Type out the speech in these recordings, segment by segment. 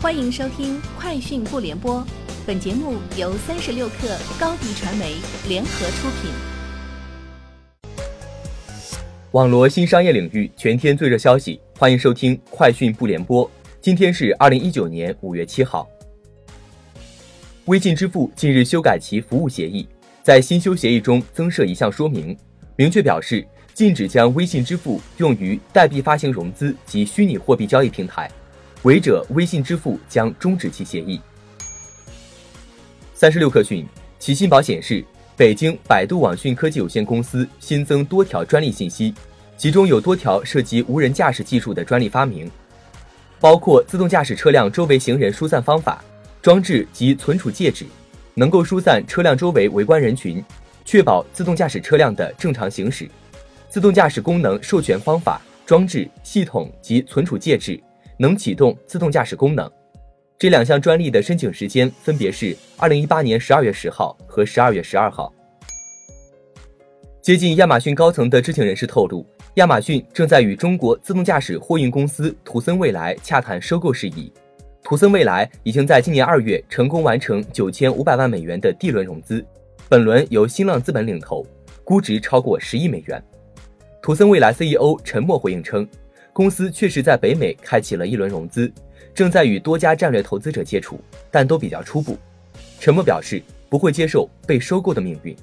欢迎收听《快讯不联播》，本节目由三十六克高低传媒联合出品。网罗新商业领域全天最热消息，欢迎收听《快讯不联播》。今天是二零一九年五月七号。微信支付近日修改其服务协议，在新修协议中增设一项说明，明确表示禁止将微信支付用于代币发行融资及虚拟货币交易平台。违者，微信支付将终止其协议。三十六氪讯，其信宝显示，北京百度网讯科技有限公司新增多条专利信息，其中有多条涉及无人驾驶技术的专利发明，包括自动驾驶车辆周围行人疏散方法、装置及存储介质，能够疏散车辆周围围观人群，确保自动驾驶车辆的正常行驶。自动驾驶功能授权方法、装置、系统及存储介质。能启动自动驾驶功能，这两项专利的申请时间分别是二零一八年十二月十号和十二月十二号。接近亚马逊高层的知情人士透露，亚马逊正在与中国自动驾驶货运公司图森未来洽谈收购事宜。图森未来已经在今年二月成功完成九千五百万美元的 D 轮融资，本轮由新浪资本领投，估值超过十亿美元。图森未来 CEO 陈默回应称。公司确实在北美开启了一轮融资，正在与多家战略投资者接触，但都比较初步。陈默表示不会接受被收购的命运。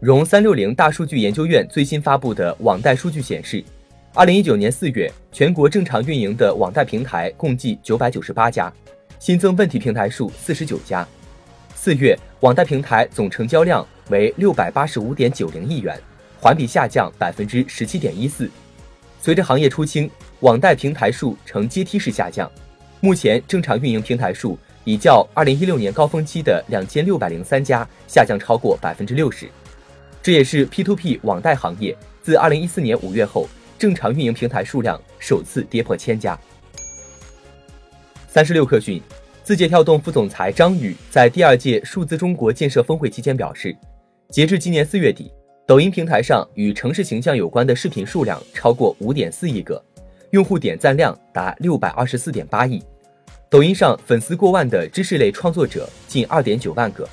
融三六零大数据研究院最新发布的网贷数据显示，二零一九年四月全国正常运营的网贷平台共计九百九十八家，新增问题平台数四十九家。四月网贷平台总成交量为六百八十五点九零亿元，环比下降百分之十七点一四。随着行业出清，网贷平台数呈阶梯式下降，目前正常运营平台数已较二零一六年高峰期的两千六百零三家下降超过百分之六十，这也是 P2P 网贷行业自二零一四年五月后正常运营平台数量首次跌破千家。三十六氪讯，字节跳动副总裁张宇在第二届数字中国建设峰会期间表示，截至今年四月底。抖音平台上与城市形象有关的视频数量超过五点四亿个，用户点赞量达六百二十四点八亿。抖音上粉丝过万的知识类创作者近二点九万个，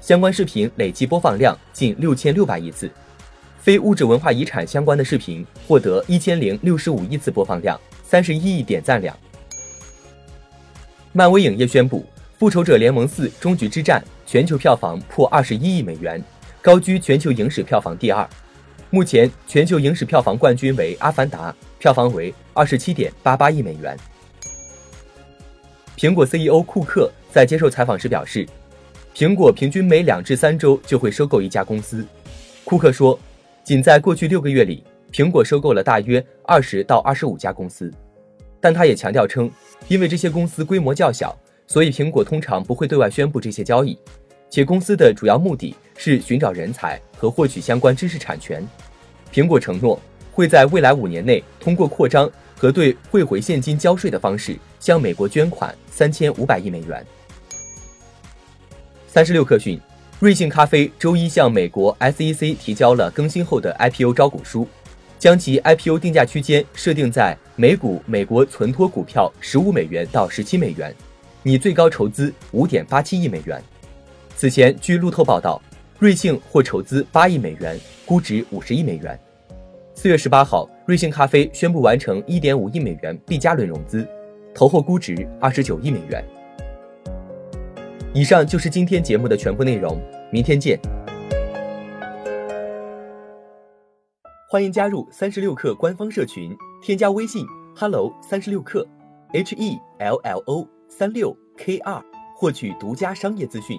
相关视频累计播放量近六千六百亿次。非物质文化遗产相关的视频获得一千零六十五亿次播放量，三十一亿点赞量。漫威影业宣布，《复仇者联盟四：终局之战》全球票房破二十一亿美元。高居全球影史票房第二，目前全球影史票房冠军为《阿凡达》，票房为二十七点八八亿美元。苹果 CEO 库克在接受采访时表示，苹果平均每两至三周就会收购一家公司。库克说，仅在过去六个月里，苹果收购了大约二十到二十五家公司。但他也强调称，因为这些公司规模较小，所以苹果通常不会对外宣布这些交易。且公司的主要目的是寻找人才和获取相关知识产权。苹果承诺会在未来五年内通过扩张和对汇回现金交税的方式向美国捐款三千五百亿美元。三十六氪讯，瑞幸咖啡周一向美国 SEC 提交了更新后的 IPO 招股书，将其 IPO 定价区间设定在每股美国存托股票十五美元到十七美元，拟最高筹资五点八七亿美元。此前，据路透报道，瑞幸或筹资八亿美元，估值五十亿美元。四月十八号，瑞幸咖啡宣布完成一点五亿美元 B 加轮融资，投后估值二十九亿美元。以上就是今天节目的全部内容，明天见。欢迎加入三十六氪官方社群，添加微信 hello 三十六氪，h e l l o 三六 k 二，获取独家商业资讯。